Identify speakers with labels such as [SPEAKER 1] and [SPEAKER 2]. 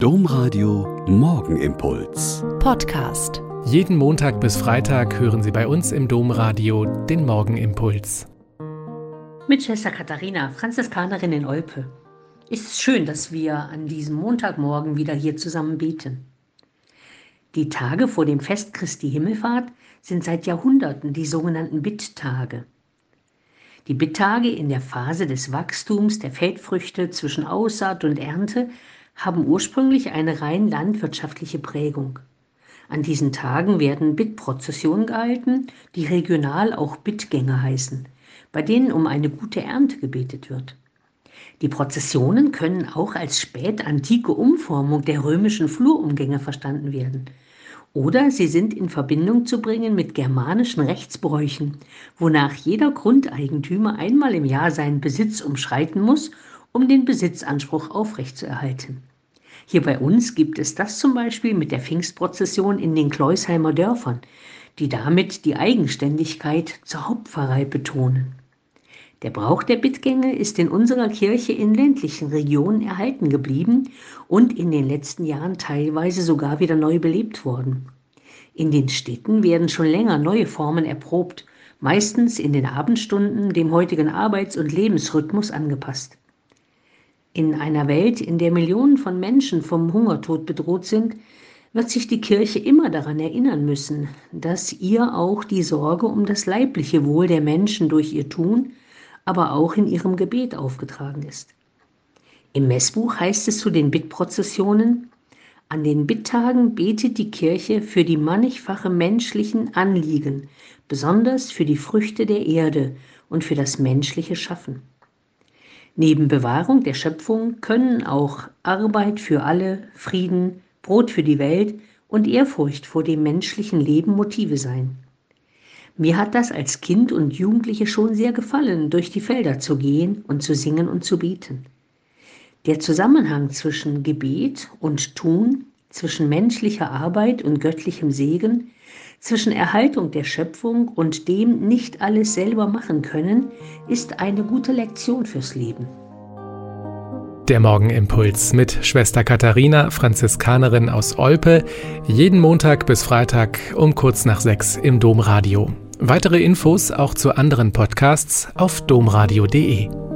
[SPEAKER 1] Domradio Morgenimpuls.
[SPEAKER 2] Podcast.
[SPEAKER 3] Jeden Montag bis Freitag hören Sie bei uns im Domradio den Morgenimpuls.
[SPEAKER 4] Mit Schwester Katharina, Franziskanerin in Olpe. Es ist schön, dass wir an diesem Montagmorgen wieder hier zusammen beten. Die Tage vor dem Fest Christi Himmelfahrt sind seit Jahrhunderten die sogenannten Bitttage. Die Bitttage in der Phase des Wachstums der Feldfrüchte zwischen Aussaat und Ernte haben ursprünglich eine rein landwirtschaftliche Prägung. An diesen Tagen werden Bittprozessionen gehalten, die regional auch Bittgänge heißen, bei denen um eine gute Ernte gebetet wird. Die Prozessionen können auch als spätantike Umformung der römischen Flurumgänge verstanden werden – oder sie sind in Verbindung zu bringen mit germanischen Rechtsbräuchen, wonach jeder Grundeigentümer einmal im Jahr seinen Besitz umschreiten muss, um den Besitzanspruch aufrechtzuerhalten. Hier bei uns gibt es das zum Beispiel mit der Pfingstprozession in den Kleusheimer Dörfern, die damit die Eigenständigkeit zur Hauptpfarrei betonen. Der Brauch der Bittgänge ist in unserer Kirche in ländlichen Regionen erhalten geblieben und in den letzten Jahren teilweise sogar wieder neu belebt worden. In den Städten werden schon länger neue Formen erprobt, meistens in den Abendstunden dem heutigen Arbeits- und Lebensrhythmus angepasst. In einer Welt, in der Millionen von Menschen vom Hungertod bedroht sind, wird sich die Kirche immer daran erinnern müssen, dass ihr auch die Sorge um das leibliche Wohl der Menschen durch ihr Tun aber auch in ihrem Gebet aufgetragen ist. Im Messbuch heißt es zu den Bittprozessionen, an den Bitttagen betet die Kirche für die mannigfache menschlichen Anliegen, besonders für die Früchte der Erde und für das menschliche Schaffen. Neben Bewahrung der Schöpfung können auch Arbeit für alle, Frieden, Brot für die Welt und Ehrfurcht vor dem menschlichen Leben Motive sein. Mir hat das als Kind und Jugendliche schon sehr gefallen, durch die Felder zu gehen und zu singen und zu beten. Der Zusammenhang zwischen Gebet und Tun, zwischen menschlicher Arbeit und göttlichem Segen, zwischen Erhaltung der Schöpfung und dem nicht alles selber machen können, ist eine gute Lektion fürs Leben.
[SPEAKER 3] Der Morgenimpuls mit Schwester Katharina, Franziskanerin aus Olpe, jeden Montag bis Freitag um kurz nach sechs im Domradio. Weitere Infos auch zu anderen Podcasts auf domradio.de.